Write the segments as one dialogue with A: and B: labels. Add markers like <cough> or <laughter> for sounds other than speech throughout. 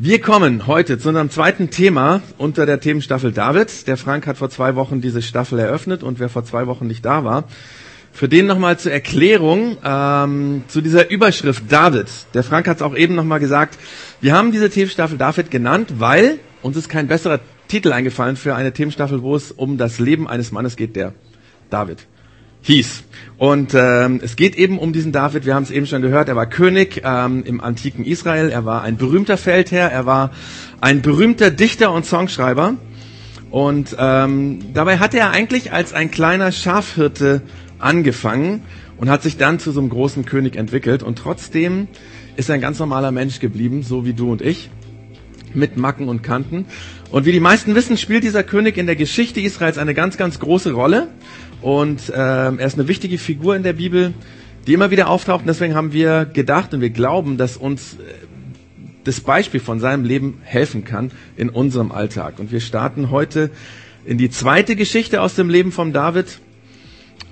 A: Wir kommen heute zu unserem zweiten Thema unter der Themenstaffel David. Der Frank hat vor zwei Wochen diese Staffel eröffnet und wer vor zwei Wochen nicht da war, für den nochmal zur Erklärung ähm, zu dieser Überschrift David. Der Frank hat es auch eben nochmal gesagt. Wir haben diese Themenstaffel David genannt, weil uns ist kein besserer Titel eingefallen für eine Themenstaffel, wo es um das Leben eines Mannes geht, der David hieß. Und ähm, es geht eben um diesen David, wir haben es eben schon gehört, er war König ähm, im antiken Israel, er war ein berühmter Feldherr, er war ein berühmter Dichter und Songschreiber. Und ähm, dabei hat er eigentlich als ein kleiner Schafhirte angefangen und hat sich dann zu so einem großen König entwickelt. Und trotzdem ist er ein ganz normaler Mensch geblieben, so wie du und ich, mit Macken und Kanten. Und wie die meisten wissen, spielt dieser König in der Geschichte Israels eine ganz, ganz große Rolle. Und ähm, er ist eine wichtige Figur in der Bibel, die immer wieder auftaucht. Und deswegen haben wir gedacht und wir glauben, dass uns äh, das Beispiel von seinem Leben helfen kann in unserem Alltag. Und wir starten heute in die zweite Geschichte aus dem Leben von David.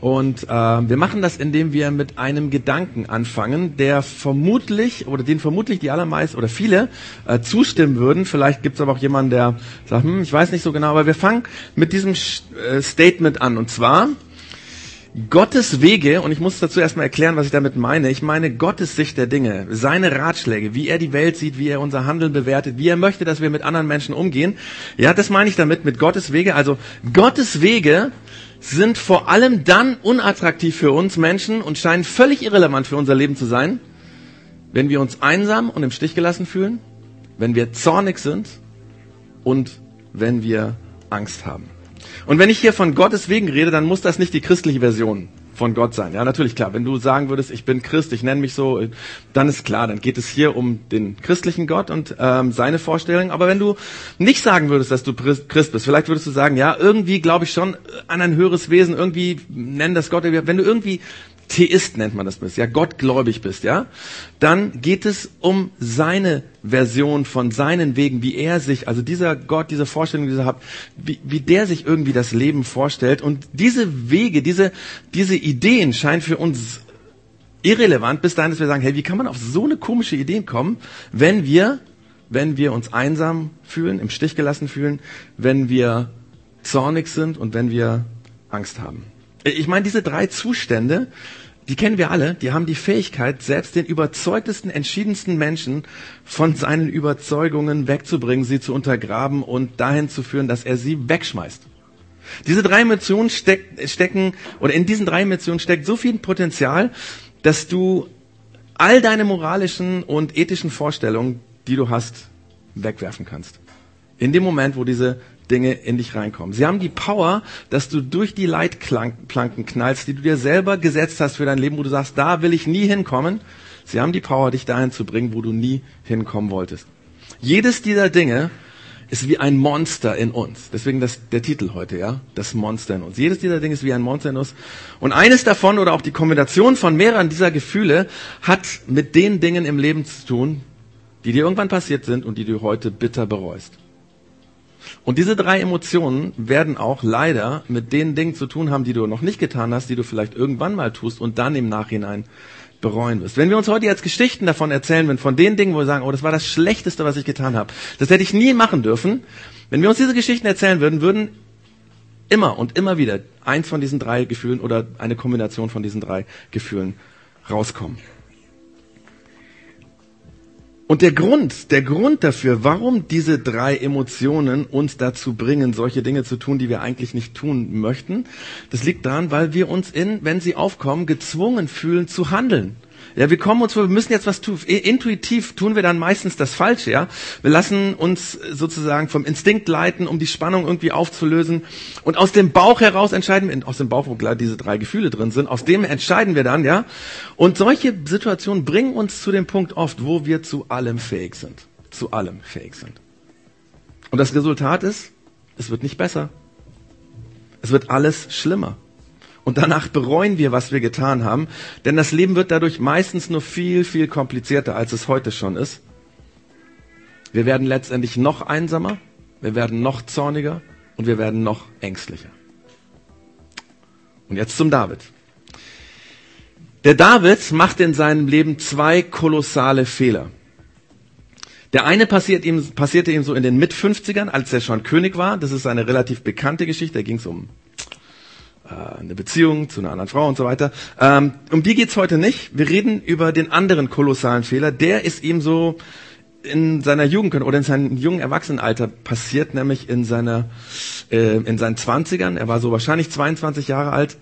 A: Und äh, wir machen das, indem wir mit einem Gedanken anfangen, der vermutlich oder den vermutlich die allermeisten oder viele äh, zustimmen würden. Vielleicht gibt es aber auch jemanden, der sagt, hm, ich weiß nicht so genau, aber wir fangen mit diesem äh, Statement an. Und zwar Gottes Wege, und ich muss dazu erstmal erklären, was ich damit meine. Ich meine Gottes Sicht der Dinge, seine Ratschläge, wie er die Welt sieht, wie er unser Handeln bewertet, wie er möchte, dass wir mit anderen Menschen umgehen. Ja, das meine ich damit mit Gottes Wege. Also Gottes Wege sind vor allem dann unattraktiv für uns Menschen und scheinen völlig irrelevant für unser Leben zu sein, wenn wir uns einsam und im Stich gelassen fühlen, wenn wir zornig sind und wenn wir Angst haben. Und wenn ich hier von Gottes Wegen rede, dann muss das nicht die christliche Version von Gott sein. Ja, natürlich klar. Wenn du sagen würdest, ich bin Christ, ich nenne mich so, dann ist klar, dann geht es hier um den christlichen Gott und ähm, seine Vorstellungen. Aber wenn du nicht sagen würdest, dass du Christ bist, vielleicht würdest du sagen, ja, irgendwie glaube ich schon an ein höheres Wesen, irgendwie nennen das Gott. Wenn du irgendwie Theist nennt man das bist, ja, gottgläubig bist, ja, dann geht es um seine Version von seinen Wegen, wie er sich, also dieser Gott, diese Vorstellung, die er hat, wie, wie der sich irgendwie das Leben vorstellt. Und diese Wege, diese, diese Ideen scheinen für uns irrelevant, bis dahin, dass wir sagen, hey, wie kann man auf so eine komische Idee kommen, wenn wir, wenn wir uns einsam fühlen, im Stich gelassen fühlen, wenn wir zornig sind und wenn wir Angst haben. Ich meine, diese drei Zustände, die kennen wir alle, die haben die Fähigkeit, selbst den überzeugtesten, entschiedensten Menschen von seinen Überzeugungen wegzubringen, sie zu untergraben und dahin zu führen, dass er sie wegschmeißt. Diese drei Emotionen steck, stecken, oder in diesen drei Emotionen steckt so viel Potenzial, dass du all deine moralischen und ethischen Vorstellungen, die du hast, wegwerfen kannst. In dem Moment, wo diese Dinge in dich reinkommen. Sie haben die Power, dass du durch die Leitplanken knallst, die du dir selber gesetzt hast für dein Leben, wo du sagst, da will ich nie hinkommen. Sie haben die Power, dich dahin zu bringen, wo du nie hinkommen wolltest. Jedes dieser Dinge ist wie ein Monster in uns. Deswegen das, der Titel heute, ja? Das Monster in uns. Jedes dieser Dinge ist wie ein Monster in uns. Und eines davon oder auch die Kombination von mehreren dieser Gefühle hat mit den Dingen im Leben zu tun, die dir irgendwann passiert sind und die du heute bitter bereust. Und diese drei Emotionen werden auch leider mit den Dingen zu tun haben, die du noch nicht getan hast, die du vielleicht irgendwann mal tust und dann im Nachhinein bereuen wirst. Wenn wir uns heute jetzt Geschichten davon erzählen, wenn von den Dingen, wo wir sagen, oh, das war das Schlechteste, was ich getan habe, das hätte ich nie machen dürfen, wenn wir uns diese Geschichten erzählen würden, würden immer und immer wieder eins von diesen drei Gefühlen oder eine Kombination von diesen drei Gefühlen rauskommen. Und der Grund, der Grund dafür, warum diese drei Emotionen uns dazu bringen, solche Dinge zu tun, die wir eigentlich nicht tun möchten, das liegt daran, weil wir uns in, wenn sie aufkommen, gezwungen fühlen zu handeln. Ja, wir kommen uns vor, wir müssen jetzt was tun. Intuitiv tun wir dann meistens das Falsche, ja. Wir lassen uns sozusagen vom Instinkt leiten, um die Spannung irgendwie aufzulösen. Und aus dem Bauch heraus entscheiden wir, aus dem Bauch, wo klar diese drei Gefühle drin sind, aus dem entscheiden wir dann, ja. Und solche Situationen bringen uns zu dem Punkt oft, wo wir zu allem fähig sind. Zu allem fähig sind. Und das Resultat ist, es wird nicht besser. Es wird alles schlimmer. Und danach bereuen wir, was wir getan haben. Denn das Leben wird dadurch meistens nur viel, viel komplizierter, als es heute schon ist. Wir werden letztendlich noch einsamer, wir werden noch zorniger und wir werden noch ängstlicher. Und jetzt zum David. Der David macht in seinem Leben zwei kolossale Fehler. Der eine passiert ihm, passierte ihm so in den Mit-50ern, als er schon König war. Das ist eine relativ bekannte Geschichte. Da ging es um eine Beziehung zu einer anderen Frau und so weiter. Ähm, um die geht's heute nicht. Wir reden über den anderen kolossalen Fehler. Der ist ihm so in seiner Jugend oder in seinem jungen Erwachsenenalter passiert, nämlich in seiner äh, in seinen Zwanzigern. Er war so wahrscheinlich 22 Jahre alt.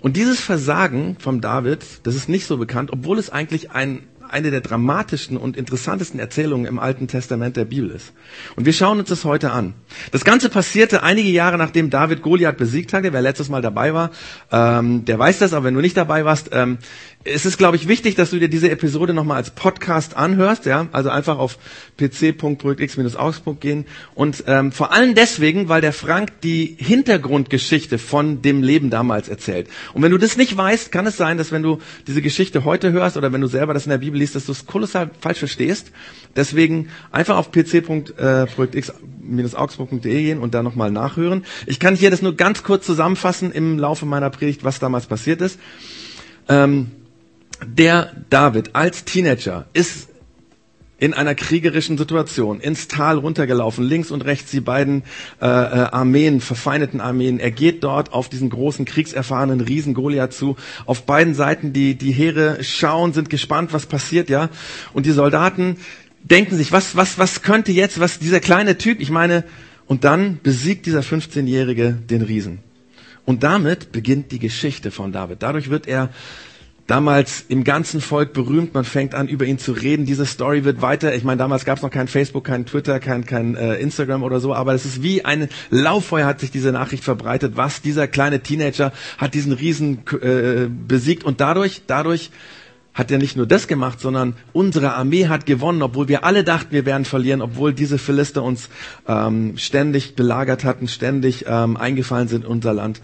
A: Und dieses Versagen vom David, das ist nicht so bekannt, obwohl es eigentlich ein eine der dramatischsten und interessantesten Erzählungen im Alten Testament der Bibel ist. Und wir schauen uns das heute an. Das Ganze passierte einige Jahre nachdem David Goliath besiegt hatte. Wer letztes Mal dabei war, ähm, der weiß das, aber wenn du nicht dabei warst, ähm, es ist, glaube ich, wichtig, dass du dir diese Episode nochmal als Podcast anhörst, ja, also einfach auf pc.projektx-augsburg gehen und ähm, vor allem deswegen, weil der Frank die Hintergrundgeschichte von dem Leben damals erzählt. Und wenn du das nicht weißt, kann es sein, dass wenn du diese Geschichte heute hörst oder wenn du selber das in der Bibel liest, dass du es kolossal falsch verstehst. Deswegen einfach auf pc.projektx-augsburg.de gehen und da nochmal nachhören. Ich kann hier das nur ganz kurz zusammenfassen im Laufe meiner Predigt, was damals passiert ist. Ähm, der David als Teenager ist in einer kriegerischen Situation ins Tal runtergelaufen, links und rechts die beiden äh, äh, Armeen, verfeindeten Armeen. Er geht dort auf diesen großen kriegserfahrenen Riesen Goliath zu. Auf beiden Seiten die die Heere schauen, sind gespannt, was passiert, ja. Und die Soldaten denken sich, was was was könnte jetzt, was dieser kleine Typ, ich meine, und dann besiegt dieser 15-jährige den Riesen. Und damit beginnt die Geschichte von David. Dadurch wird er damals im ganzen Volk berühmt. Man fängt an, über ihn zu reden. Diese Story wird weiter. Ich meine, damals gab es noch kein Facebook, kein Twitter, kein, kein äh, Instagram oder so, aber es ist wie ein Lauffeuer hat sich diese Nachricht verbreitet. Was dieser kleine Teenager hat diesen Riesen äh, besiegt und dadurch, dadurch hat er nicht nur das gemacht, sondern unsere Armee hat gewonnen, obwohl wir alle dachten, wir werden verlieren, obwohl diese Philister uns ähm, ständig belagert hatten, ständig ähm, eingefallen sind in unser Land.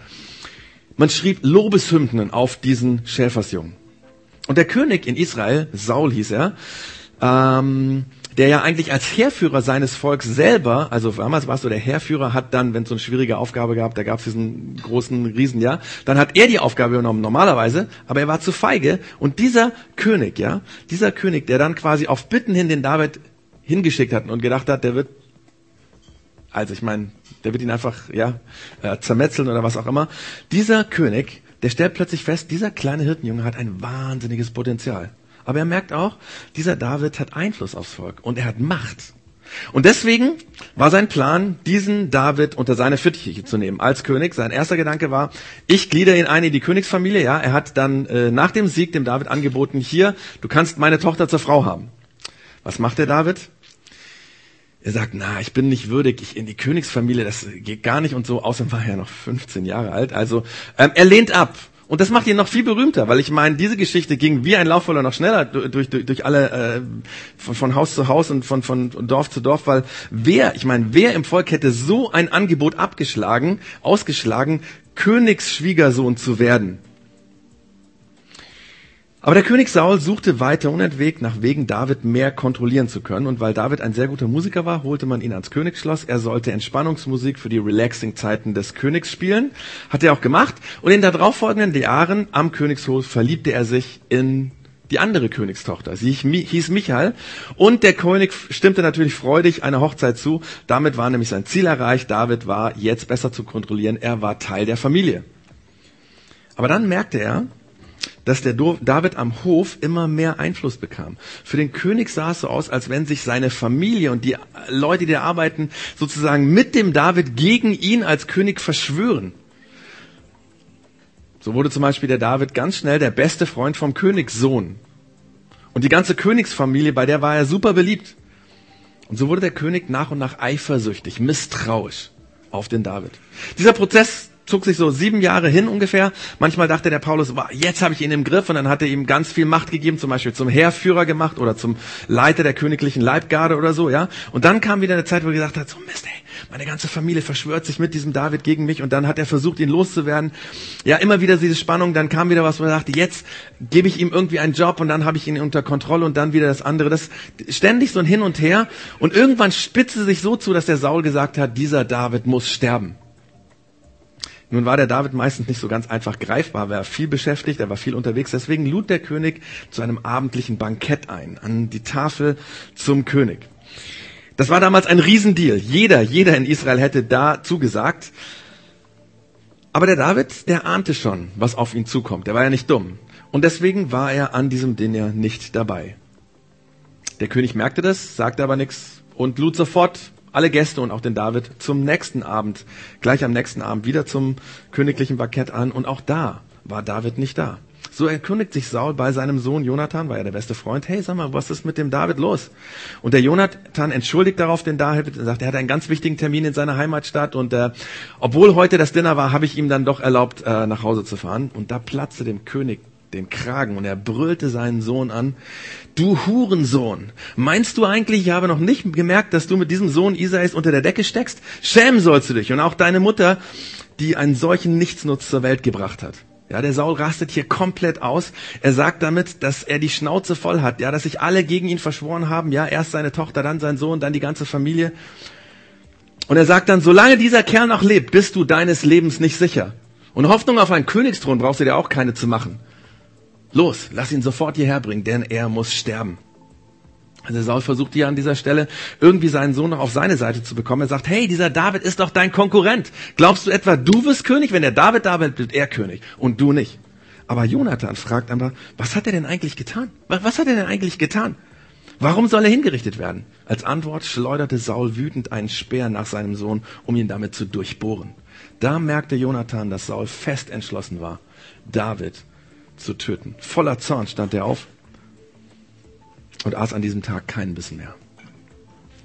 A: Man schrieb Lobeshymnen auf diesen Schäfersjungen. Und der König in Israel, Saul hieß er, ähm, der ja eigentlich als Heerführer seines Volks selber, also damals war es so, der Heerführer hat dann, wenn es so eine schwierige Aufgabe gab, da gab es diesen großen Riesen, ja, dann hat er die Aufgabe übernommen, normalerweise, aber er war zu feige. Und dieser König, ja, dieser König, der dann quasi auf Bitten hin den David hingeschickt hat und gedacht hat, der wird also ich meine, der wird ihn einfach ja äh, zermetzeln oder was auch immer. Dieser König, der stellt plötzlich fest, dieser kleine Hirtenjunge hat ein wahnsinniges Potenzial. Aber er merkt auch, dieser David hat Einfluss aufs Volk und er hat Macht. Und deswegen war sein Plan, diesen David unter seine Fittiche zu nehmen als König. Sein erster Gedanke war, ich glieder ihn ein in die Königsfamilie. Ja, er hat dann äh, nach dem Sieg dem David angeboten, hier, du kannst meine Tochter zur Frau haben. Was macht der David? Er sagt, na, ich bin nicht würdig, ich in die Königsfamilie, das geht gar nicht und so, außerdem war er ja noch 15 Jahre alt. Also ähm, er lehnt ab. Und das macht ihn noch viel berühmter, weil ich meine, diese Geschichte ging wie ein Laufvoller noch schneller durch, durch, durch alle, äh, von, von Haus zu Haus und von, von Dorf zu Dorf, weil wer, ich meine, wer im Volk hätte so ein Angebot abgeschlagen, ausgeschlagen, Königsschwiegersohn zu werden? Aber der König Saul suchte weiter unentwegt nach Wegen, David mehr kontrollieren zu können. Und weil David ein sehr guter Musiker war, holte man ihn ans Königsschloss. Er sollte Entspannungsmusik für die relaxing Zeiten des Königs spielen. Hat er auch gemacht. Und in den darauffolgenden Jahren am Königshof verliebte er sich in die andere Königstochter. Sie hieß Michael. Und der König stimmte natürlich freudig einer Hochzeit zu. Damit war nämlich sein Ziel erreicht. David war jetzt besser zu kontrollieren. Er war Teil der Familie. Aber dann merkte er, dass der David am Hof immer mehr Einfluss bekam. Für den König sah es so aus, als wenn sich seine Familie und die Leute, die da arbeiten, sozusagen mit dem David gegen ihn als König verschwören. So wurde zum Beispiel der David ganz schnell der beste Freund vom Königssohn. Und die ganze Königsfamilie, bei der war er super beliebt. Und so wurde der König nach und nach eifersüchtig, misstrauisch auf den David. Dieser Prozess zog sich so sieben Jahre hin ungefähr. Manchmal dachte der Paulus, jetzt habe ich ihn im Griff und dann hat er ihm ganz viel Macht gegeben, zum Beispiel zum Heerführer gemacht oder zum Leiter der königlichen Leibgarde oder so, ja. Und dann kam wieder eine Zeit, wo er gesagt hat, so Mist, ey, meine ganze Familie verschwört sich mit diesem David gegen mich und dann hat er versucht, ihn loszuwerden. Ja, immer wieder diese Spannung, dann kam wieder was, wo er dachte, jetzt gebe ich ihm irgendwie einen Job und dann habe ich ihn unter Kontrolle und dann wieder das andere. Das ständig so ein Hin und Her und irgendwann spitzte sich so zu, dass der Saul gesagt hat, dieser David muss sterben. Nun war der David meistens nicht so ganz einfach greifbar, er war viel beschäftigt, er war viel unterwegs. Deswegen lud der König zu einem abendlichen Bankett ein, an die Tafel zum König. Das war damals ein Riesendeal. Jeder, jeder in Israel hätte da zugesagt. Aber der David, der ahnte schon, was auf ihn zukommt. Der war ja nicht dumm. Und deswegen war er an diesem Dinner nicht dabei. Der König merkte das, sagte aber nichts und lud sofort alle Gäste und auch den David zum nächsten Abend, gleich am nächsten Abend wieder zum königlichen Bankett an. Und auch da war David nicht da. So erkundigt sich Saul bei seinem Sohn Jonathan, war ja der beste Freund, hey, sag mal, was ist mit dem David los? Und der Jonathan entschuldigt darauf den David und sagt, er hat einen ganz wichtigen Termin in seiner Heimatstadt und äh, obwohl heute das Dinner war, habe ich ihm dann doch erlaubt, äh, nach Hause zu fahren. Und da platzte dem König den Kragen und er brüllte seinen Sohn an, du Hurensohn, meinst du eigentlich, ich habe noch nicht gemerkt, dass du mit diesem Sohn Isais unter der Decke steckst? Schämen sollst du dich und auch deine Mutter, die einen solchen Nichtsnutz zur Welt gebracht hat. Ja, der Saul rastet hier komplett aus. Er sagt damit, dass er die Schnauze voll hat, ja, dass sich alle gegen ihn verschworen haben, ja, erst seine Tochter, dann sein Sohn, dann die ganze Familie. Und er sagt dann, solange dieser Kerl noch lebt, bist du deines Lebens nicht sicher. Und Hoffnung auf einen Königsthron brauchst du dir auch keine zu machen. Los, lass ihn sofort hierher bringen, denn er muss sterben. Also Saul versucht hier an dieser Stelle irgendwie seinen Sohn noch auf seine Seite zu bekommen. Er sagt, hey, dieser David ist doch dein Konkurrent. Glaubst du etwa, du wirst König? Wenn der David da wird, wird er König und du nicht. Aber Jonathan fragt aber, was hat er denn eigentlich getan? Was hat er denn eigentlich getan? Warum soll er hingerichtet werden? Als Antwort schleuderte Saul wütend einen Speer nach seinem Sohn, um ihn damit zu durchbohren. Da merkte Jonathan, dass Saul fest entschlossen war, David zu töten. Voller Zorn stand er auf und aß an diesem Tag keinen Bissen mehr.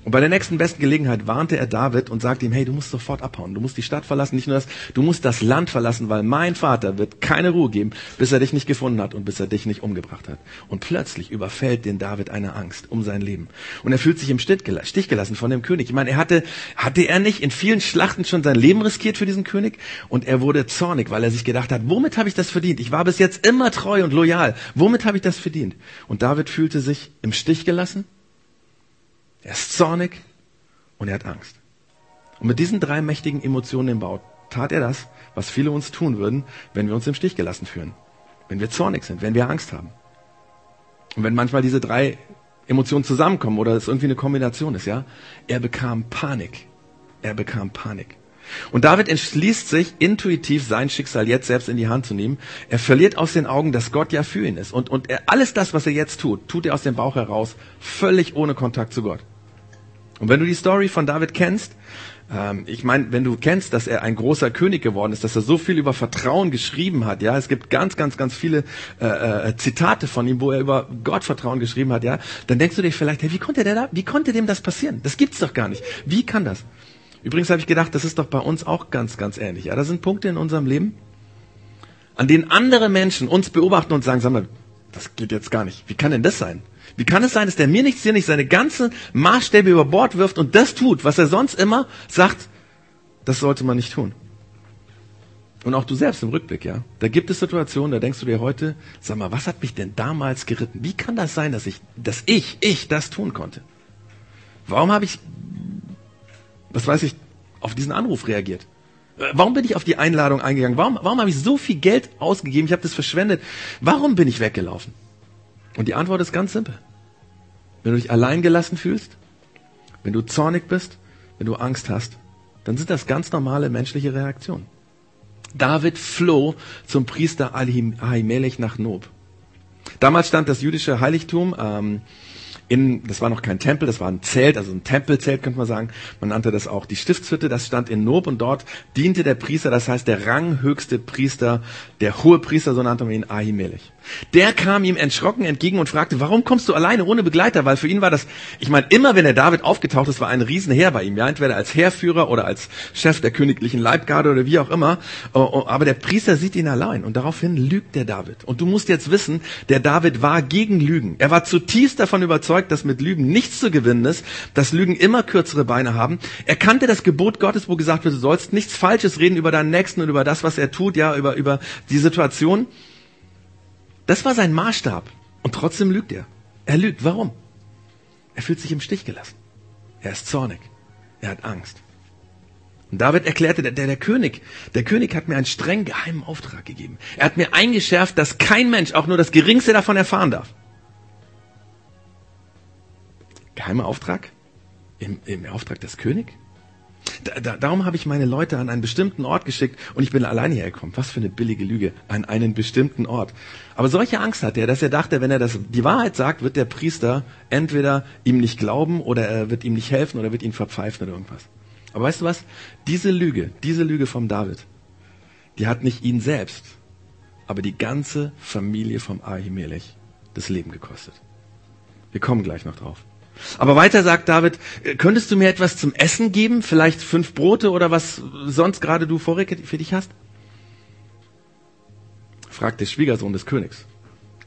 A: Und bei der nächsten besten Gelegenheit warnte er David und sagte ihm, hey, du musst sofort abhauen. Du musst die Stadt verlassen, nicht nur das, du musst das Land verlassen, weil mein Vater wird keine Ruhe geben, bis er dich nicht gefunden hat und bis er dich nicht umgebracht hat. Und plötzlich überfällt den David eine Angst um sein Leben. Und er fühlt sich im Stich gelassen von dem König. Ich meine, er hatte, hatte er nicht in vielen Schlachten schon sein Leben riskiert für diesen König? Und er wurde zornig, weil er sich gedacht hat, womit habe ich das verdient? Ich war bis jetzt immer treu und loyal. Womit habe ich das verdient? Und David fühlte sich im Stich gelassen er ist zornig und er hat Angst. Und mit diesen drei mächtigen Emotionen im Bauch tat er das, was viele uns tun würden, wenn wir uns im Stich gelassen fühlen. Wenn wir zornig sind, wenn wir Angst haben. Und wenn manchmal diese drei Emotionen zusammenkommen oder es irgendwie eine Kombination ist, ja. Er bekam Panik. Er bekam Panik. Und David entschließt sich, intuitiv sein Schicksal jetzt selbst in die Hand zu nehmen. Er verliert aus den Augen, dass Gott ja für ihn ist. Und, und er, alles das, was er jetzt tut, tut er aus dem Bauch heraus, völlig ohne Kontakt zu Gott. Und wenn du die Story von David kennst, ähm, ich meine, wenn du kennst, dass er ein großer König geworden ist, dass er so viel über Vertrauen geschrieben hat, ja, es gibt ganz, ganz, ganz viele äh, äh, Zitate von ihm, wo er über Gottvertrauen geschrieben hat, ja, dann denkst du dir vielleicht, hey, wie konnte der da, wie konnte dem das passieren? Das gibt's doch gar nicht. Wie kann das? Übrigens habe ich gedacht, das ist doch bei uns auch ganz, ganz ähnlich. Ja, da sind Punkte in unserem Leben, an denen andere Menschen uns beobachten und sagen, sag mal, das geht jetzt gar nicht. Wie kann denn das sein? Wie kann es sein, dass der mir nichts, dir nicht seine ganzen Maßstäbe über Bord wirft und das tut, was er sonst immer sagt, das sollte man nicht tun. Und auch du selbst im Rückblick, ja. Da gibt es Situationen, da denkst du dir heute, sag mal, was hat mich denn damals geritten? Wie kann das sein, dass ich, dass ich, ich das tun konnte? Warum habe ich was weiß ich, auf diesen Anruf reagiert? Äh, warum bin ich auf die Einladung eingegangen? Warum, warum habe ich so viel Geld ausgegeben? Ich habe das verschwendet. Warum bin ich weggelaufen? Und die Antwort ist ganz simpel. Wenn du dich allein gelassen fühlst, wenn du zornig bist, wenn du Angst hast, dann sind das ganz normale menschliche Reaktionen. David floh zum Priester Ahimelech nach Nob. Damals stand das jüdische Heiligtum ähm, in, das war noch kein Tempel, das war ein Zelt, also ein Tempelzelt könnte man sagen. Man nannte das auch die Stiftshütte, das stand in Nob und dort diente der Priester, das heißt der ranghöchste Priester, der hohe Priester, so nannte man ihn Ahimelech. Der kam ihm erschrocken entgegen und fragte, warum kommst du alleine ohne Begleiter? Weil für ihn war das, ich meine, immer wenn der David aufgetaucht ist, war ein Riesenheer bei ihm, ja, entweder als Heerführer oder als Chef der königlichen Leibgarde oder wie auch immer. Oh, oh, aber der Priester sieht ihn allein und daraufhin lügt der David. Und du musst jetzt wissen, der David war gegen Lügen. Er war zutiefst davon überzeugt, dass mit Lügen nichts zu gewinnen ist, dass Lügen immer kürzere Beine haben. Er kannte das Gebot Gottes, wo gesagt wird, du sollst nichts Falsches reden über deinen Nächsten und über das, was er tut, ja, über, über die Situation. Das war sein Maßstab. Und trotzdem lügt er. Er lügt. Warum? Er fühlt sich im Stich gelassen. Er ist zornig. Er hat Angst. Und David erklärte, der, der, König, der König hat mir einen streng geheimen Auftrag gegeben. Er hat mir eingeschärft, dass kein Mensch auch nur das Geringste davon erfahren darf. Geheimer Auftrag? Im, im Auftrag des Königs? Da, da, darum habe ich meine Leute an einen bestimmten Ort geschickt und ich bin alleine hergekommen. Was für eine billige Lüge. An einen bestimmten Ort. Aber solche Angst hat er, dass er dachte, wenn er das, die Wahrheit sagt, wird der Priester entweder ihm nicht glauben oder er wird ihm nicht helfen oder wird ihn verpfeifen oder irgendwas. Aber weißt du was? Diese Lüge, diese Lüge vom David, die hat nicht ihn selbst, aber die ganze Familie vom Ahimelech das Leben gekostet. Wir kommen gleich noch drauf. Aber weiter sagt David, äh, könntest du mir etwas zum Essen geben? Vielleicht fünf Brote oder was sonst gerade du vorrätig für dich hast? fragt der Schwiegersohn des Königs,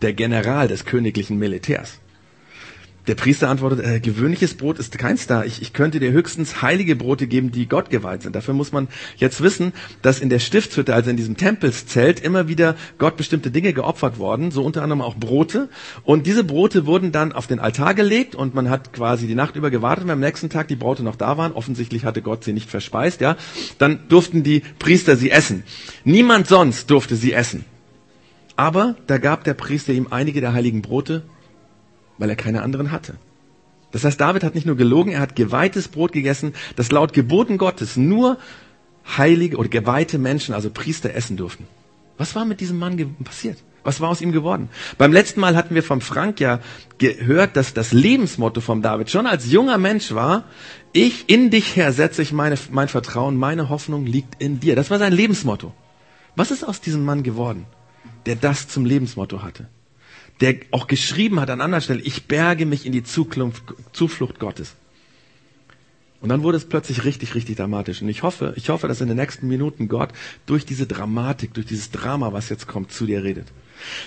A: der General des königlichen Militärs. Der Priester antwortet, äh, gewöhnliches Brot ist keins da. Ich, ich könnte dir höchstens heilige Brote geben, die Gott geweiht sind. Dafür muss man jetzt wissen, dass in der Stiftshütte, also in diesem Tempelszelt, immer wieder Gott bestimmte Dinge geopfert worden, so unter anderem auch Brote. Und diese Brote wurden dann auf den Altar gelegt und man hat quasi die Nacht über gewartet, wenn am nächsten Tag die Brote noch da waren. Offensichtlich hatte Gott sie nicht verspeist, ja. Dann durften die Priester sie essen. Niemand sonst durfte sie essen. Aber da gab der Priester ihm einige der heiligen Brote weil er keine anderen hatte. Das heißt, David hat nicht nur gelogen, er hat geweihtes Brot gegessen, das laut Geboten Gottes nur heilige oder geweihte Menschen, also Priester, essen durften. Was war mit diesem Mann passiert? Was war aus ihm geworden? Beim letzten Mal hatten wir vom Frank ja gehört, dass das Lebensmotto von David schon als junger Mensch war, ich in dich her setze ich meine, mein Vertrauen, meine Hoffnung liegt in dir. Das war sein Lebensmotto. Was ist aus diesem Mann geworden, der das zum Lebensmotto hatte? Der auch geschrieben hat an anderer Stelle, ich berge mich in die Zukunft, Zuflucht Gottes. Und dann wurde es plötzlich richtig, richtig dramatisch. Und ich hoffe, ich hoffe, dass in den nächsten Minuten Gott durch diese Dramatik, durch dieses Drama, was jetzt kommt, zu dir redet.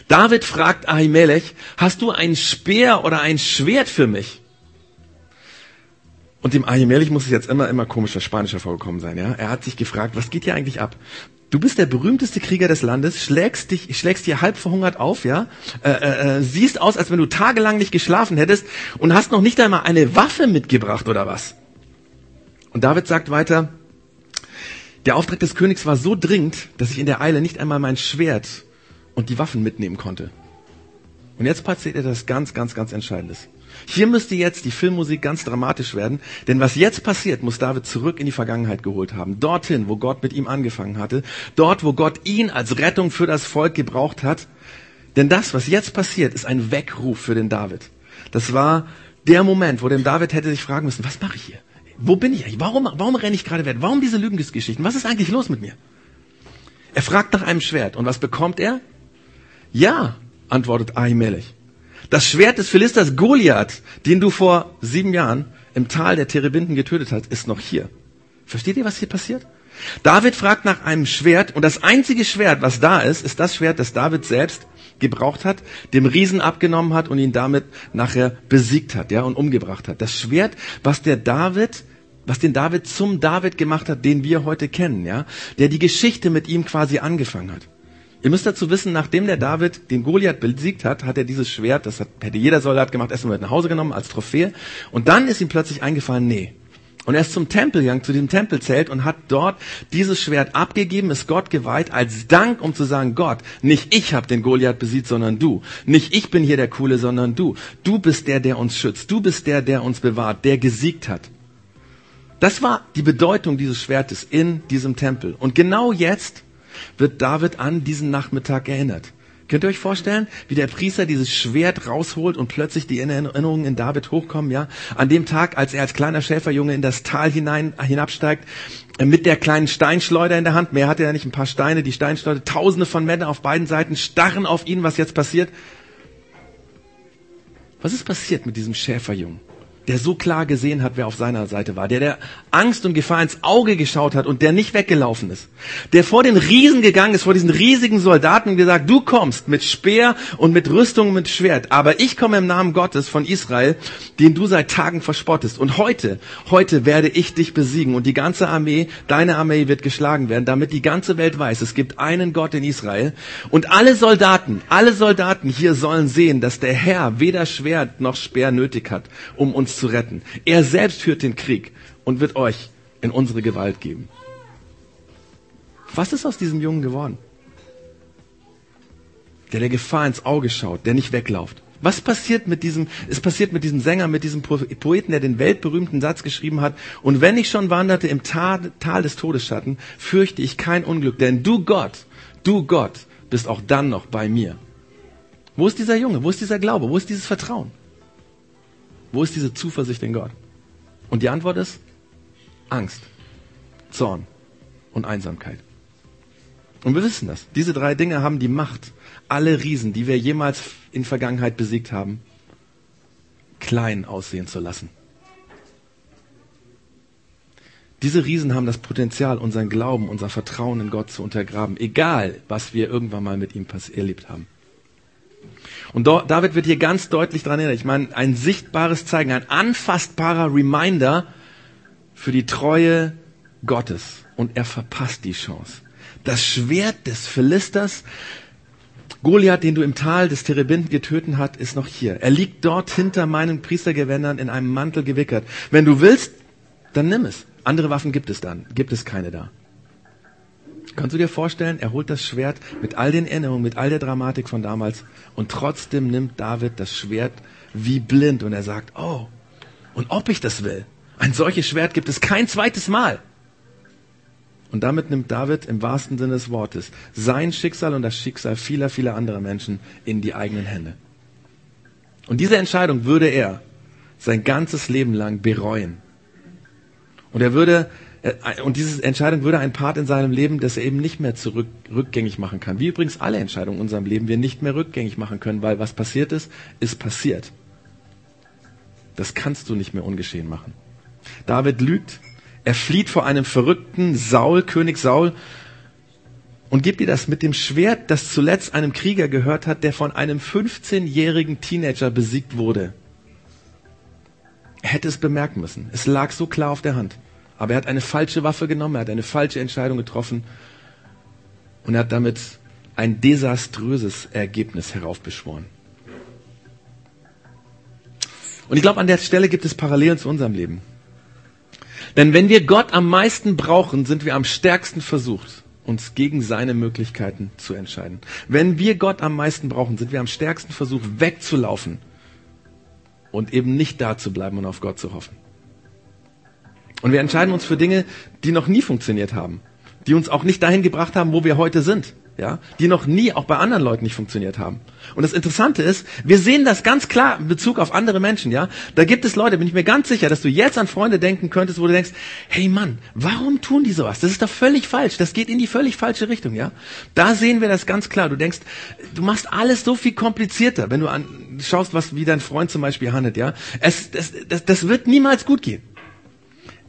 A: David fragt Ahimelech, hast du ein Speer oder ein Schwert für mich? Und dem Ahimelech muss es jetzt immer, immer komischer Spanischer vorgekommen sein, ja. Er hat sich gefragt, was geht hier eigentlich ab? Du bist der berühmteste Krieger des Landes, schlägst dich, schlägst dir halb verhungert auf, ja, äh, äh, äh, siehst aus, als wenn du tagelang nicht geschlafen hättest und hast noch nicht einmal eine Waffe mitgebracht oder was. Und David sagt weiter, der Auftrag des Königs war so dringend, dass ich in der Eile nicht einmal mein Schwert und die Waffen mitnehmen konnte. Und jetzt passiert etwas ganz, ganz, ganz Entscheidendes. Hier müsste jetzt die Filmmusik ganz dramatisch werden, denn was jetzt passiert, muss David zurück in die Vergangenheit geholt haben. Dorthin, wo Gott mit ihm angefangen hatte. Dort, wo Gott ihn als Rettung für das Volk gebraucht hat. Denn das, was jetzt passiert, ist ein Weckruf für den David. Das war der Moment, wo dem David hätte sich fragen müssen, was mache ich hier? Wo bin ich eigentlich? Warum, warum renne ich gerade weg? Warum diese Lügengeschichten? Was ist eigentlich los mit mir? Er fragt nach einem Schwert. Und was bekommt er? Ja, antwortet Ahimelech. Das Schwert des Philisters Goliath, den du vor sieben Jahren im Tal der Terebinden getötet hast, ist noch hier. Versteht ihr, was hier passiert? David fragt nach einem Schwert und das einzige Schwert, was da ist, ist das Schwert, das David selbst gebraucht hat, dem Riesen abgenommen hat und ihn damit nachher besiegt hat, ja, und umgebracht hat. Das Schwert, was der David, was den David zum David gemacht hat, den wir heute kennen, ja, der die Geschichte mit ihm quasi angefangen hat. Ihr müsst dazu wissen, nachdem der David den Goliath besiegt hat, hat er dieses Schwert, das hat, hätte jeder Soldat gemacht, erstmal mit nach Hause genommen als Trophäe. Und dann ist ihm plötzlich eingefallen, nee. Und er ist zum Tempel gegangen, zu dem Tempelzelt und hat dort dieses Schwert abgegeben, ist Gott geweiht, als Dank, um zu sagen, Gott, nicht ich habe den Goliath besiegt, sondern du. Nicht ich bin hier der Coole, sondern du. Du bist der, der uns schützt. Du bist der, der uns bewahrt, der gesiegt hat. Das war die Bedeutung dieses Schwertes in diesem Tempel. Und genau jetzt wird David an diesen Nachmittag erinnert. Könnt ihr euch vorstellen, wie der Priester dieses Schwert rausholt und plötzlich die Erinnerungen in David hochkommen, ja? An dem Tag, als er als kleiner Schäferjunge in das Tal hinein, hinabsteigt, mit der kleinen Steinschleuder in der Hand. Mehr hatte er nicht, ein paar Steine, die Steinschleuder. Tausende von Männern auf beiden Seiten starren auf ihn, was jetzt passiert. Was ist passiert mit diesem Schäferjungen? Der so klar gesehen hat, wer auf seiner Seite war, der der Angst und Gefahr ins Auge geschaut hat und der nicht weggelaufen ist, der vor den Riesen gegangen ist, vor diesen riesigen Soldaten und gesagt, du kommst mit Speer und mit Rüstung und mit Schwert, aber ich komme im Namen Gottes von Israel, den du seit Tagen verspottest. Und heute, heute werde ich dich besiegen und die ganze Armee, deine Armee wird geschlagen werden, damit die ganze Welt weiß, es gibt einen Gott in Israel. Und alle Soldaten, alle Soldaten hier sollen sehen, dass der Herr weder Schwert noch Speer nötig hat, um uns zu retten. Er selbst führt den Krieg und wird euch in unsere Gewalt geben. Was ist aus diesem Jungen geworden? Der der Gefahr ins Auge schaut, der nicht weglauft. Was passiert mit diesem, es passiert mit diesem Sänger, mit diesem Poeten, der den weltberühmten Satz geschrieben hat, und wenn ich schon wanderte im Tal, Tal des Todesschatten, fürchte ich kein Unglück, denn du Gott, du Gott, bist auch dann noch bei mir. Wo ist dieser Junge? Wo ist dieser Glaube? Wo ist dieses Vertrauen? Wo ist diese Zuversicht in Gott? Und die Antwort ist Angst, Zorn und Einsamkeit. Und wir wissen das. Diese drei Dinge haben die Macht, alle Riesen, die wir jemals in Vergangenheit besiegt haben, klein aussehen zu lassen. Diese Riesen haben das Potenzial, unseren Glauben, unser Vertrauen in Gott zu untergraben, egal was wir irgendwann mal mit ihm erlebt haben. Und David wird hier ganz deutlich daran erinnert. Ich meine, ein sichtbares Zeigen, ein anfassbarer Reminder für die Treue Gottes. Und er verpasst die Chance. Das Schwert des Philisters, Goliath, den du im Tal des Terebinten getötet hast, ist noch hier. Er liegt dort hinter meinen Priestergewändern in einem Mantel gewickert. Wenn du willst, dann nimm es. Andere Waffen gibt es dann. Gibt es keine da. Kannst du dir vorstellen, er holt das Schwert mit all den Erinnerungen, mit all der Dramatik von damals und trotzdem nimmt David das Schwert wie blind und er sagt, oh, und ob ich das will, ein solches Schwert gibt es kein zweites Mal. Und damit nimmt David im wahrsten Sinne des Wortes sein Schicksal und das Schicksal vieler, vieler anderer Menschen in die eigenen Hände. Und diese Entscheidung würde er sein ganzes Leben lang bereuen. Und er würde und diese Entscheidung würde ein Part in seinem Leben, das er eben nicht mehr zurück, rückgängig machen kann. Wie übrigens alle Entscheidungen in unserem Leben wir nicht mehr rückgängig machen können, weil was passiert ist, ist passiert. Das kannst du nicht mehr ungeschehen machen. David lügt. Er flieht vor einem verrückten Saul, König Saul, und gibt dir das mit dem Schwert, das zuletzt einem Krieger gehört hat, der von einem 15-jährigen Teenager besiegt wurde. Er hätte es bemerken müssen. Es lag so klar auf der Hand. Aber er hat eine falsche Waffe genommen, er hat eine falsche Entscheidung getroffen und er hat damit ein desaströses Ergebnis heraufbeschworen. Und ich glaube, an der Stelle gibt es Parallelen zu unserem Leben. Denn wenn wir Gott am meisten brauchen, sind wir am stärksten versucht, uns gegen seine Möglichkeiten zu entscheiden. Wenn wir Gott am meisten brauchen, sind wir am stärksten versucht, wegzulaufen und eben nicht da zu bleiben und auf Gott zu hoffen. Und wir entscheiden uns für Dinge, die noch nie funktioniert haben, die uns auch nicht dahin gebracht haben, wo wir heute sind, ja, die noch nie auch bei anderen Leuten nicht funktioniert haben. Und das Interessante ist, wir sehen das ganz klar in Bezug auf andere Menschen, ja. Da gibt es Leute, bin ich mir ganz sicher, dass du jetzt an Freunde denken könntest, wo du denkst, hey Mann, warum tun die sowas? Das ist doch völlig falsch. Das geht in die völlig falsche Richtung, ja. Da sehen wir das ganz klar. Du denkst, du machst alles so viel komplizierter, wenn du an, schaust, was wie dein Freund zum Beispiel handelt, ja. Es, das, das, das wird niemals gut gehen.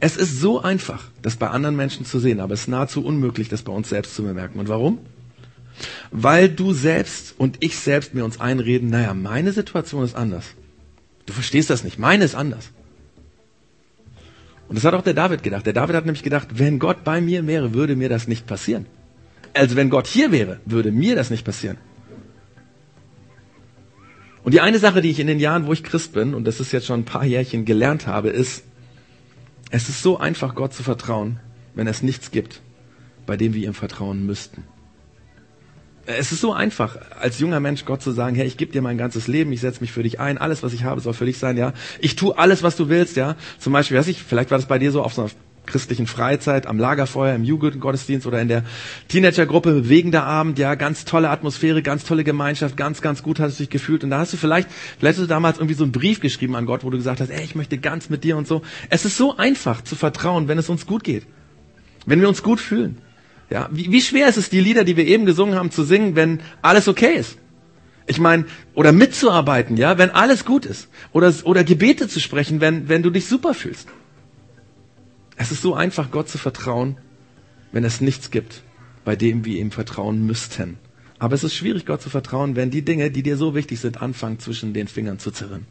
A: Es ist so einfach, das bei anderen Menschen zu sehen, aber es ist nahezu unmöglich, das bei uns selbst zu bemerken. Und warum? Weil du selbst und ich selbst mir uns einreden, naja, meine Situation ist anders. Du verstehst das nicht, meine ist anders. Und das hat auch der David gedacht. Der David hat nämlich gedacht, wenn Gott bei mir wäre, würde mir das nicht passieren. Also wenn Gott hier wäre, würde mir das nicht passieren. Und die eine Sache, die ich in den Jahren, wo ich Christ bin, und das ist jetzt schon ein paar Jährchen gelernt habe, ist, es ist so einfach, Gott zu vertrauen, wenn es nichts gibt, bei dem wir ihm vertrauen müssten. Es ist so einfach, als junger Mensch Gott zu sagen, hey, ich gebe dir mein ganzes Leben, ich setze mich für dich ein, alles, was ich habe, soll für dich sein, ja. Ich tue alles, was du willst, ja. Zum Beispiel, weiß ich, vielleicht war das bei dir so auf so einer christlichen Freizeit, am Lagerfeuer, im Jugendgottesdienst oder in der Teenagergruppe, bewegender Abend, ja, ganz tolle Atmosphäre, ganz tolle Gemeinschaft, ganz, ganz gut hast du dich gefühlt. Und da hast du vielleicht, vielleicht hast du damals irgendwie so einen Brief geschrieben an Gott, wo du gesagt hast, ey, ich möchte ganz mit dir und so. Es ist so einfach zu vertrauen, wenn es uns gut geht. Wenn wir uns gut fühlen. Ja, wie, wie schwer ist es, die Lieder, die wir eben gesungen haben, zu singen, wenn alles okay ist? Ich meine, oder mitzuarbeiten, ja, wenn alles gut ist. Oder, oder Gebete zu sprechen, wenn, wenn du dich super fühlst. Es ist so einfach, Gott zu vertrauen, wenn es nichts gibt, bei dem wir ihm vertrauen müssten. Aber es ist schwierig, Gott zu vertrauen, wenn die Dinge, die dir so wichtig sind, anfangen zwischen den Fingern zu zerren.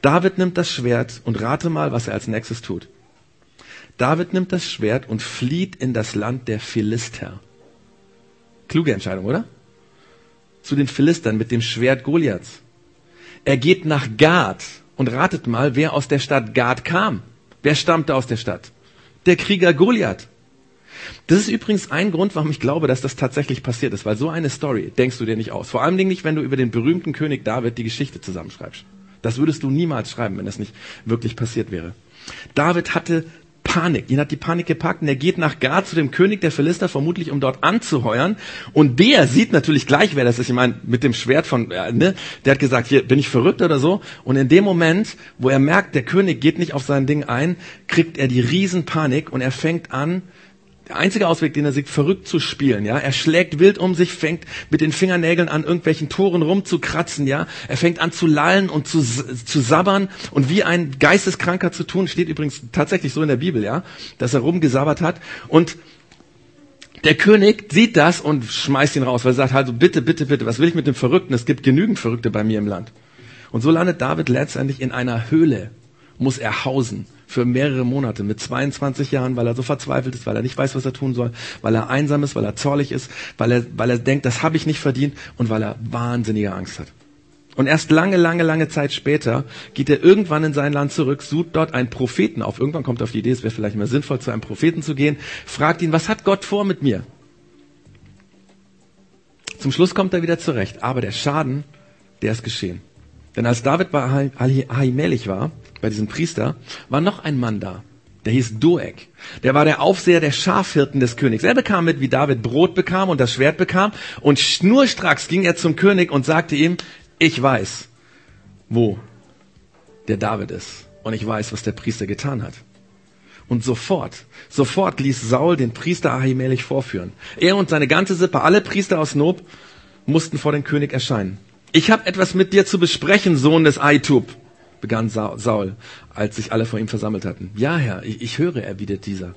A: David nimmt das Schwert und rate mal, was er als nächstes tut. David nimmt das Schwert und flieht in das Land der Philister. Kluge Entscheidung, oder? Zu den Philistern mit dem Schwert Goliaths. Er geht nach Gad und ratet mal, wer aus der Stadt Gad kam. Wer stammte aus der Stadt? Der Krieger Goliath. Das ist übrigens ein Grund, warum ich glaube, dass das tatsächlich passiert ist, weil so eine Story denkst du dir nicht aus. Vor allem nicht, wenn du über den berühmten König David die Geschichte zusammenschreibst. Das würdest du niemals schreiben, wenn das nicht wirklich passiert wäre. David hatte Panik. Ihn hat die Panik gepackt und er geht nach Gad zu dem König der Philister, vermutlich um dort anzuheuern. Und der sieht natürlich gleich, wer das ist. Ich meine, mit dem Schwert von, äh, ne, der hat gesagt, hier, bin ich verrückt oder so? Und in dem Moment, wo er merkt, der König geht nicht auf sein Ding ein, kriegt er die Riesenpanik und er fängt an, der einzige Ausweg, den er sieht, verrückt zu spielen, ja. Er schlägt wild um sich, fängt mit den Fingernägeln an irgendwelchen Toren rumzukratzen, ja. Er fängt an zu lallen und zu, zu sabbern und wie ein Geisteskranker zu tun, steht übrigens tatsächlich so in der Bibel, ja, dass er rumgesabbert hat und der König sieht das und schmeißt ihn raus, weil er sagt, also bitte, bitte, bitte, was will ich mit dem Verrückten? Es gibt genügend Verrückte bei mir im Land. Und so landet David letztendlich in einer Höhle, muss er hausen für mehrere Monate mit 22 Jahren, weil er so verzweifelt ist, weil er nicht weiß, was er tun soll, weil er einsam ist, weil er zorlig ist, weil er, weil er denkt, das habe ich nicht verdient und weil er wahnsinnige Angst hat. Und erst lange, lange, lange Zeit später geht er irgendwann in sein Land zurück, sucht dort einen Propheten auf. Irgendwann kommt er auf die Idee, es wäre vielleicht mehr sinnvoll, zu einem Propheten zu gehen, fragt ihn, was hat Gott vor mit mir? Zum Schluss kommt er wieder zurecht, aber der Schaden, der ist geschehen. Denn als David bei Ahimelech war, bei diesem Priester, war noch ein Mann da. Der hieß Doeg. Der war der Aufseher der Schafhirten des Königs. Er bekam mit, wie David Brot bekam und das Schwert bekam. Und schnurstracks ging er zum König und sagte ihm, ich weiß, wo der David ist. Und ich weiß, was der Priester getan hat. Und sofort, sofort ließ Saul den Priester Ahimelech vorführen. Er und seine ganze Sippe, alle Priester aus Nob, mussten vor den König erscheinen. Ich habe etwas mit dir zu besprechen, Sohn des Aitub begann Saul, als sich alle vor ihm versammelt hatten. Ja, Herr, ich, ich höre, erwidert dieser.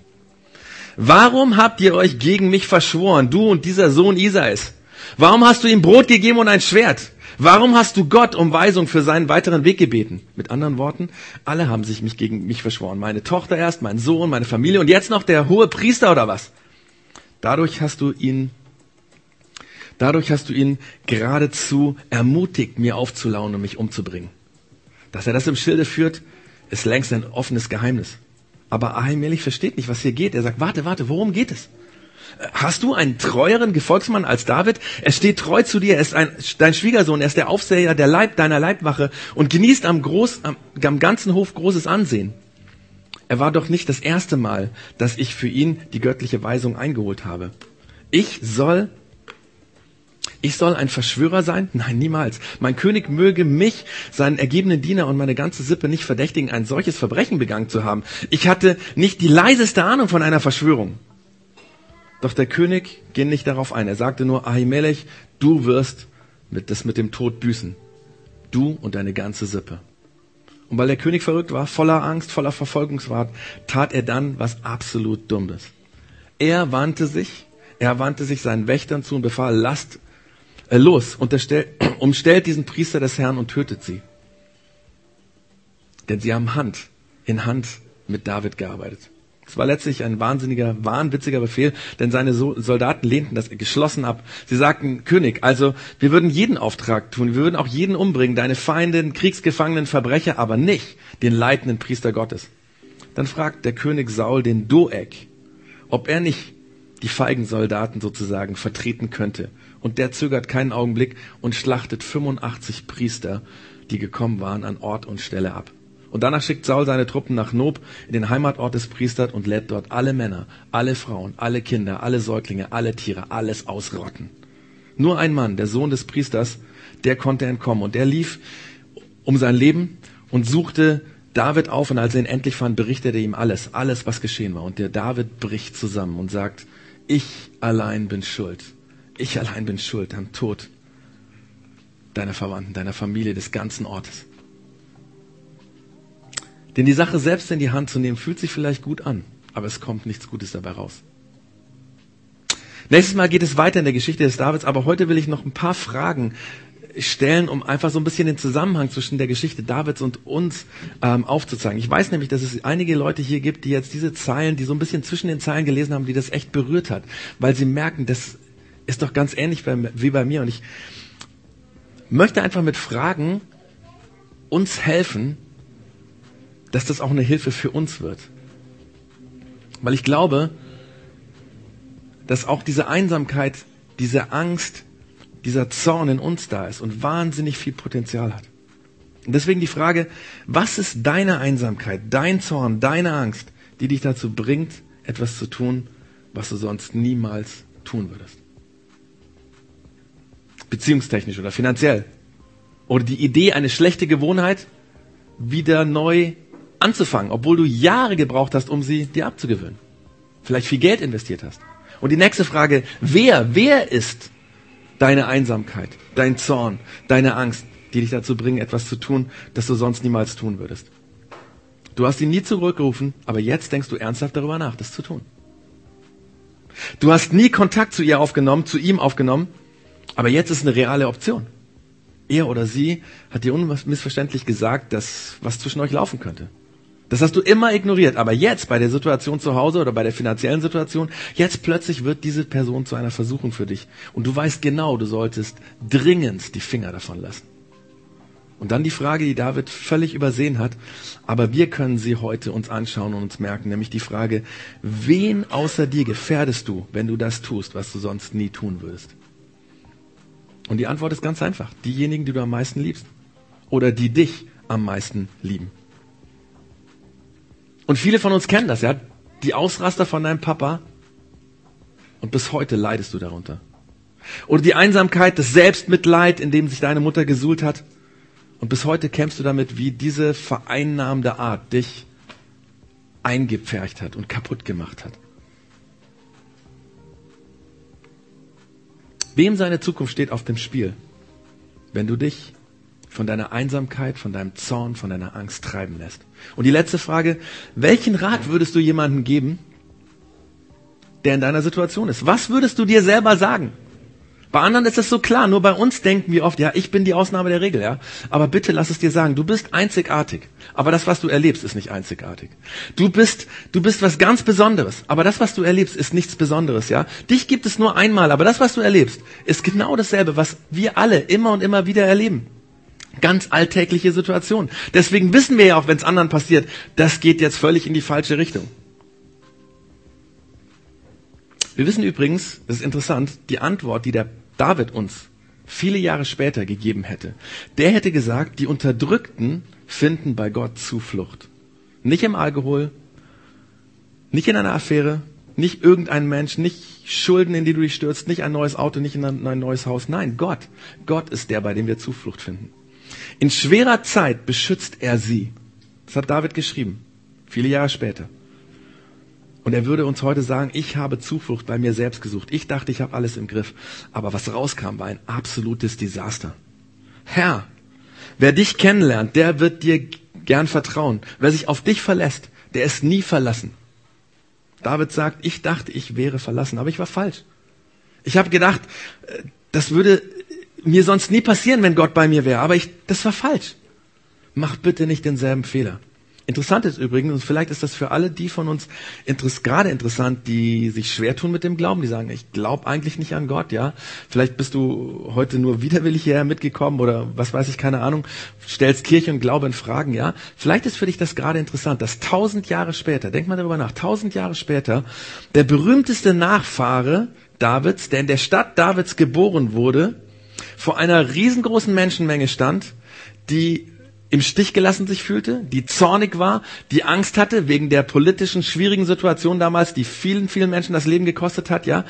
A: Warum habt ihr euch gegen mich verschworen, du und dieser Sohn Isais? Warum hast du ihm Brot gegeben und ein Schwert? Warum hast du Gott um Weisung für seinen weiteren Weg gebeten? Mit anderen Worten, alle haben sich mich gegen mich verschworen. Meine Tochter erst, mein Sohn, meine Familie und jetzt noch der hohe Priester oder was? Dadurch hast du ihn, dadurch hast du ihn geradezu ermutigt, mir aufzulauen und mich umzubringen. Dass er das im Schilde führt, ist längst ein offenes Geheimnis. Aber Ahimelech versteht nicht, was hier geht. Er sagt, warte, warte, worum geht es? Hast du einen treueren Gefolgsmann als David? Er steht treu zu dir, er ist ein, dein Schwiegersohn, er ist der Aufseher der Leib, deiner Leibwache und genießt am, groß, am, am ganzen Hof großes Ansehen. Er war doch nicht das erste Mal, dass ich für ihn die göttliche Weisung eingeholt habe. Ich soll ich soll ein Verschwörer sein? Nein, niemals. Mein König möge mich, seinen ergebenen Diener und meine ganze Sippe nicht verdächtigen, ein solches Verbrechen begangen zu haben. Ich hatte nicht die leiseste Ahnung von einer Verschwörung. Doch der König ging nicht darauf ein. Er sagte nur, Ahimelech, du wirst mit, das mit dem Tod büßen. Du und deine ganze Sippe. Und weil der König verrückt war, voller Angst, voller Verfolgungswart, tat er dann was absolut Dummes. Er wandte sich, er wandte sich seinen Wächtern zu und befahl, lasst äh, los, <clears throat> umstellt diesen Priester des Herrn und tötet sie. Denn sie haben Hand in Hand mit David gearbeitet. Es war letztlich ein wahnsinniger, wahnwitziger Befehl, denn seine Soldaten lehnten das geschlossen ab. Sie sagten, König, also wir würden jeden Auftrag tun, wir würden auch jeden umbringen, deine Feinde, Kriegsgefangenen, Verbrecher, aber nicht den leitenden Priester Gottes. Dann fragt der König Saul den Doeg, ob er nicht die feigen Soldaten sozusagen vertreten könnte und der zögert keinen Augenblick und schlachtet 85 Priester, die gekommen waren, an Ort und Stelle ab. Und danach schickt Saul seine Truppen nach Nob, in den Heimatort des Priesters, und lädt dort alle Männer, alle Frauen, alle Kinder, alle Säuglinge, alle Tiere, alles ausrotten. Nur ein Mann, der Sohn des Priesters, der konnte entkommen. Und der lief um sein Leben und suchte David auf. Und als er ihn endlich fand, berichtete er ihm alles, alles, was geschehen war. Und der David bricht zusammen und sagt, ich allein bin schuld. Ich allein bin schuld am Tod deiner Verwandten, deiner Familie, des ganzen Ortes. Denn die Sache selbst in die Hand zu nehmen, fühlt sich vielleicht gut an, aber es kommt nichts Gutes dabei raus. Nächstes Mal geht es weiter in der Geschichte des Davids, aber heute will ich noch ein paar Fragen stellen, um einfach so ein bisschen den Zusammenhang zwischen der Geschichte Davids und uns ähm, aufzuzeigen. Ich weiß nämlich, dass es einige Leute hier gibt, die jetzt diese Zeilen, die so ein bisschen zwischen den Zeilen gelesen haben, die das echt berührt hat, weil sie merken, dass ist doch ganz ähnlich wie bei mir. Und ich möchte einfach mit Fragen uns helfen, dass das auch eine Hilfe für uns wird. Weil ich glaube, dass auch diese Einsamkeit, diese Angst, dieser Zorn in uns da ist und wahnsinnig viel Potenzial hat. Und deswegen die Frage, was ist deine Einsamkeit, dein Zorn, deine Angst, die dich dazu bringt, etwas zu tun, was du sonst niemals tun würdest? Beziehungstechnisch oder finanziell. Oder die Idee, eine schlechte Gewohnheit wieder neu anzufangen, obwohl du Jahre gebraucht hast, um sie dir abzugewöhnen. Vielleicht viel Geld investiert hast. Und die nächste Frage, wer, wer ist deine Einsamkeit, dein Zorn, deine Angst, die dich dazu bringen, etwas zu tun, das du sonst niemals tun würdest? Du hast ihn nie zurückgerufen, aber jetzt denkst du ernsthaft darüber nach, das zu tun. Du hast nie Kontakt zu ihr aufgenommen, zu ihm aufgenommen, aber jetzt ist eine reale Option. Er oder sie hat dir unmissverständlich gesagt, dass was zwischen euch laufen könnte. Das hast du immer ignoriert. Aber jetzt, bei der Situation zu Hause oder bei der finanziellen Situation, jetzt plötzlich wird diese Person zu einer Versuchung für dich. Und du weißt genau, du solltest dringend die Finger davon lassen. Und dann die Frage, die David völlig übersehen hat, aber wir können sie heute uns anschauen und uns merken, nämlich die Frage, wen außer dir gefährdest du, wenn du das tust, was du sonst nie tun würdest? Und die Antwort ist ganz einfach, diejenigen, die du am meisten liebst oder die dich am meisten lieben. Und viele von uns kennen das, ja. Die Ausraster von deinem Papa. Und bis heute leidest du darunter. Oder die Einsamkeit, das Selbstmitleid, in dem sich deine Mutter gesuhlt hat. Und bis heute kämpfst du damit, wie diese vereinnahmende Art dich eingepfercht hat und kaputt gemacht hat. Wem seine Zukunft steht auf dem Spiel, wenn du dich von deiner Einsamkeit, von deinem Zorn, von deiner Angst treiben lässt. Und die letzte Frage, welchen Rat würdest du jemandem geben, der in deiner Situation ist? Was würdest du dir selber sagen? Bei anderen ist das so klar, nur bei uns denken wir oft, ja, ich bin die Ausnahme der Regel, ja. Aber bitte lass es dir sagen, du bist einzigartig. Aber das, was du erlebst, ist nicht einzigartig. Du bist, du bist was ganz Besonderes. Aber das, was du erlebst, ist nichts Besonderes, ja. Dich gibt es nur einmal, aber das, was du erlebst, ist genau dasselbe, was wir alle immer und immer wieder erleben. Ganz alltägliche Situation. Deswegen wissen wir ja auch, wenn es anderen passiert, das geht jetzt völlig in die falsche Richtung. Wir wissen übrigens, das ist interessant, die Antwort, die der David uns viele Jahre später gegeben hätte. Der hätte gesagt, die Unterdrückten finden bei Gott Zuflucht. Nicht im Alkohol, nicht in einer Affäre, nicht irgendein Mensch, nicht Schulden, in die du dich stürzt, nicht ein neues Auto, nicht in ein neues Haus. Nein, Gott. Gott ist der, bei dem wir Zuflucht finden. In schwerer Zeit beschützt er sie. Das hat David geschrieben, viele Jahre später. Und er würde uns heute sagen, ich habe Zuflucht bei mir selbst gesucht. Ich dachte, ich habe alles im Griff. Aber was rauskam, war ein absolutes Desaster. Herr, wer dich kennenlernt, der wird dir gern vertrauen. Wer sich auf dich verlässt, der ist nie verlassen. David sagt, ich dachte, ich wäre verlassen, aber ich war falsch. Ich habe gedacht, äh, das würde mir sonst nie passieren, wenn Gott bei mir wäre. Aber ich, das war falsch. Mach bitte nicht denselben Fehler. Interessant ist übrigens, und vielleicht ist das für alle die von uns interess gerade interessant, die sich schwer tun mit dem Glauben, die sagen, ich glaube eigentlich nicht an Gott, ja. Vielleicht bist du heute nur widerwillig hierher mitgekommen oder was weiß ich, keine Ahnung, stellst Kirche und Glaube in Fragen, ja. Vielleicht ist für dich das gerade interessant, dass tausend Jahre später, denk mal darüber nach, tausend Jahre später, der berühmteste Nachfahre Davids, der in der Stadt Davids geboren wurde, vor einer riesengroßen Menschenmenge stand, die im Stich gelassen sich fühlte, die zornig war, die Angst hatte wegen der politischen schwierigen Situation damals, die vielen, vielen Menschen das Leben gekostet hat, ja.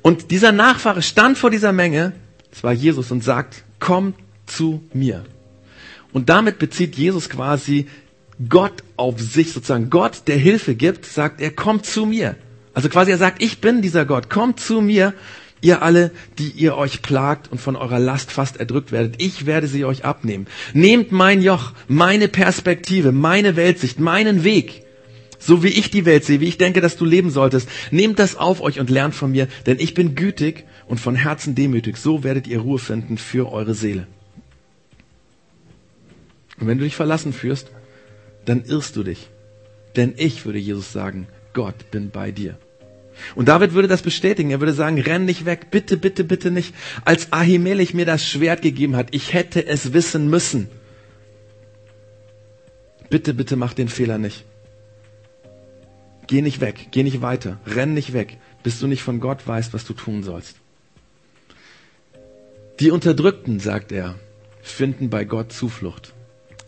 A: Und dieser Nachfahre stand vor dieser Menge, es war Jesus, und sagt, komm zu mir. Und damit bezieht Jesus quasi Gott auf sich, sozusagen Gott, der Hilfe gibt, sagt er, komm zu mir. Also quasi er sagt, ich bin dieser Gott, komm zu mir Ihr alle, die ihr euch plagt und von eurer Last fast erdrückt werdet, ich werde sie euch abnehmen. Nehmt mein Joch, meine Perspektive, meine Weltsicht, meinen Weg, so wie ich die Welt sehe, wie ich denke, dass du leben solltest. Nehmt das auf euch und lernt von mir, denn ich bin gütig und von Herzen demütig. So werdet ihr Ruhe finden für eure Seele. Und wenn du dich verlassen führst, dann irrst du dich. Denn ich, würde Jesus sagen, Gott bin bei dir. Und David würde das bestätigen. Er würde sagen, renn nicht weg, bitte, bitte, bitte nicht. Als Ahimelech mir das Schwert gegeben hat, ich hätte es wissen müssen. Bitte, bitte mach den Fehler nicht. Geh nicht weg, geh nicht weiter, renn nicht weg, bis du nicht von Gott weißt, was du tun sollst. Die Unterdrückten, sagt er, finden bei Gott Zuflucht.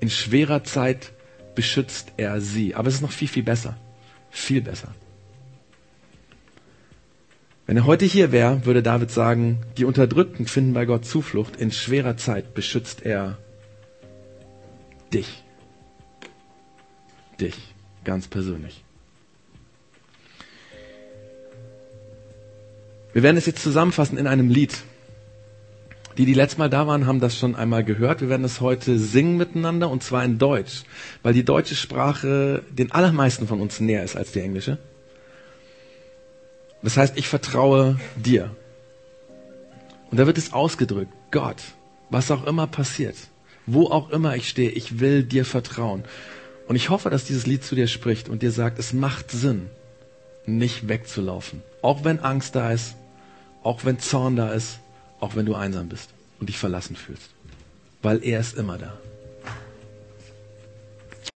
A: In schwerer Zeit beschützt er sie. Aber es ist noch viel, viel besser. Viel besser. Wenn er heute hier wäre, würde David sagen, die Unterdrückten finden bei Gott Zuflucht. In schwerer Zeit beschützt er dich. Dich, ganz persönlich. Wir werden es jetzt zusammenfassen in einem Lied. Die, die letztes Mal da waren, haben das schon einmal gehört. Wir werden es heute singen miteinander und zwar in Deutsch, weil die deutsche Sprache den allermeisten von uns näher ist als die englische. Das heißt, ich vertraue dir. Und da wird es ausgedrückt, Gott, was auch immer passiert, wo auch immer ich stehe, ich will dir vertrauen. Und ich hoffe, dass dieses Lied zu dir spricht und dir sagt, es macht Sinn, nicht wegzulaufen. Auch wenn Angst da ist, auch wenn Zorn da ist, auch wenn du einsam bist und dich verlassen fühlst. Weil er ist immer da.